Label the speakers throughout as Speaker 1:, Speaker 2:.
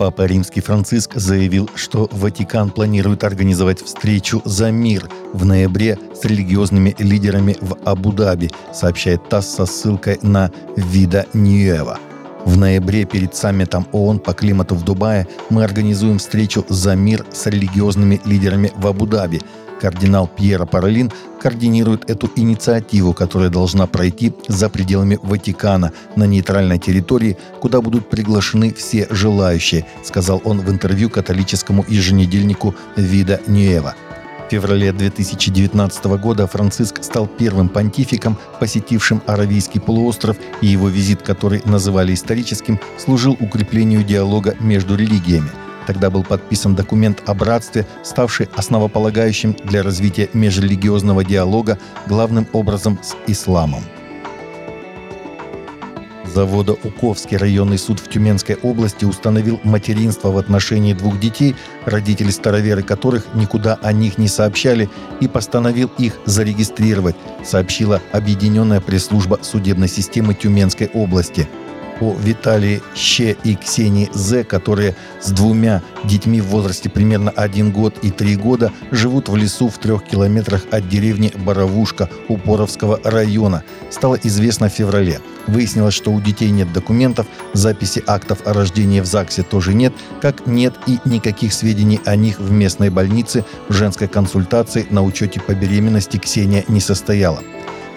Speaker 1: Папа Римский Франциск заявил, что Ватикан планирует организовать встречу за мир в ноябре с религиозными лидерами в Абу-Даби, сообщает ТАСС со ссылкой на Вида Ньюева. В ноябре перед саммитом ООН по климату в Дубае мы организуем встречу за мир с религиозными лидерами в Абу-Даби – Кардинал Пьеро Паролин координирует эту инициативу, которая должна пройти за пределами Ватикана на нейтральной территории, куда будут приглашены все желающие, сказал он в интервью католическому еженедельнику «Вида Ньюева». В феврале 2019 года Франциск стал первым понтификом, посетившим Аравийский полуостров, и его визит, который называли историческим, служил укреплению диалога между религиями – Тогда был подписан документ о братстве, ставший основополагающим для развития межрелигиозного диалога главным образом с исламом. Завода Уковский районный суд в Тюменской области установил материнство в отношении двух детей, родители староверы которых никуда о них не сообщали, и постановил их зарегистрировать, сообщила Объединенная пресс-служба судебной системы Тюменской области – о Виталии Ще и Ксении З, которые с двумя детьми в возрасте примерно один год и три года живут в лесу в трех километрах от деревни Боровушка Упоровского района, стало известно в феврале. Выяснилось, что у детей нет документов, записи актов о рождении в ЗАГСе тоже нет, как нет и никаких сведений о них в местной больнице в женской консультации на учете по беременности Ксения не состояла.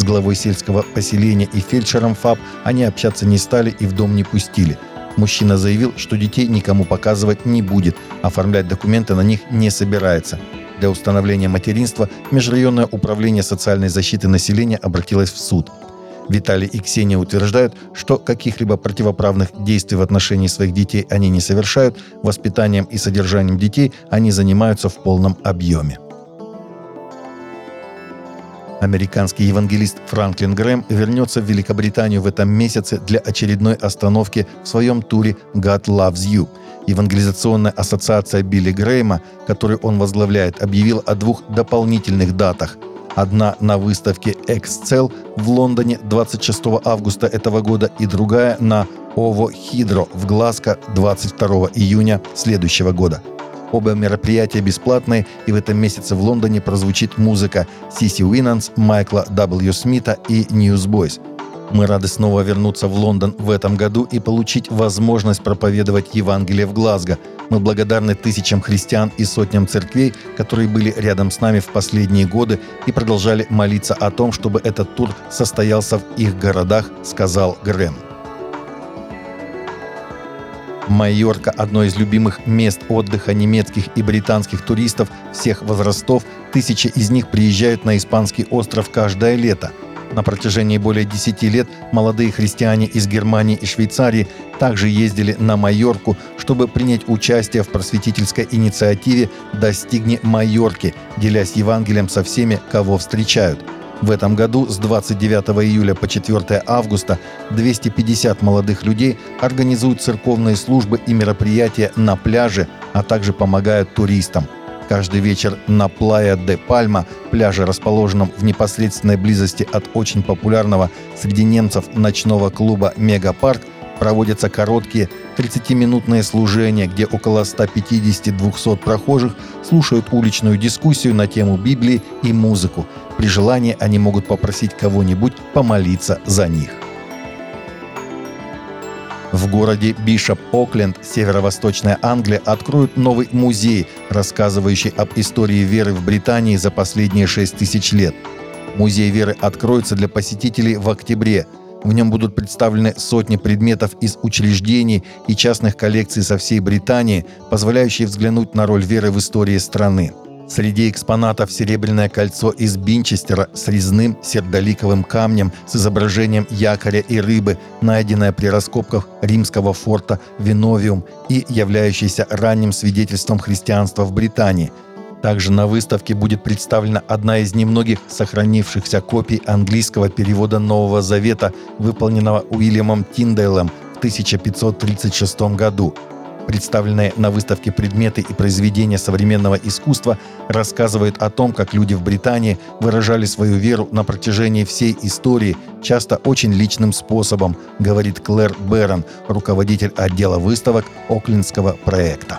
Speaker 1: С главой сельского поселения и фельдшером ФАП они общаться не стали и в дом не пустили. Мужчина заявил, что детей никому показывать не будет, оформлять документы на них не собирается. Для установления материнства Межрайонное управление социальной защиты населения обратилось в суд. Виталий и Ксения утверждают, что каких-либо противоправных действий в отношении своих детей они не совершают, воспитанием и содержанием детей они занимаются в полном объеме. Американский евангелист Франклин Грэм вернется в Великобританию в этом месяце для очередной остановки в своем туре «God Loves You». Евангелизационная ассоциация Билли Грэма, которую он возглавляет, объявила о двух дополнительных датах. Одна на выставке Excel в Лондоне 26 августа этого года и другая на Ово Хидро в Глазго 22 июня следующего года – Оба мероприятия бесплатные, и в этом месяце в Лондоне прозвучит музыка Сиси Уинанс, Майкла W. Смита и Newsboys. Мы рады снова вернуться в Лондон в этом году и получить возможность проповедовать Евангелие в Глазго. Мы благодарны тысячам христиан и сотням церквей, которые были рядом с нами в последние годы и продолжали молиться о том, чтобы этот тур состоялся в их городах, сказал Грэм. Майорка – одно из любимых мест отдыха немецких и британских туристов всех возрастов. Тысячи из них приезжают на испанский остров каждое лето. На протяжении более 10 лет молодые христиане из Германии и Швейцарии также ездили на Майорку, чтобы принять участие в просветительской инициативе «Достигни Майорки», делясь Евангелием со всеми, кого встречают – в этом году с 29 июля по 4 августа 250 молодых людей организуют церковные службы и мероприятия на пляже, а также помогают туристам. Каждый вечер на Плая де Пальма, пляже, расположенном в непосредственной близости от очень популярного среди немцев ночного клуба «Мегапарк», проводятся короткие 30-минутные служения, где около 150-200 прохожих слушают уличную дискуссию на тему Библии и музыку. При желании они могут попросить кого-нибудь помолиться за них. В городе Бишоп-Окленд, северо-восточная Англия, откроют новый музей, рассказывающий об истории веры в Британии за последние 6 тысяч лет. Музей веры откроется для посетителей в октябре – в нем будут представлены сотни предметов из учреждений и частных коллекций со всей Британии, позволяющие взглянуть на роль веры в истории страны. Среди экспонатов серебряное кольцо из Бинчестера с резным сердоликовым камнем с изображением якоря и рыбы, найденное при раскопках римского форта Виновиум и являющееся ранним свидетельством христианства в Британии – также на выставке будет представлена одна из немногих сохранившихся копий английского перевода Нового Завета, выполненного Уильямом Тиндейлом в 1536 году. Представленные на выставке предметы и произведения современного искусства рассказывают о том, как люди в Британии выражали свою веру на протяжении всей истории, часто очень личным способом, говорит Клэр Берон, руководитель отдела выставок Оклендского проекта.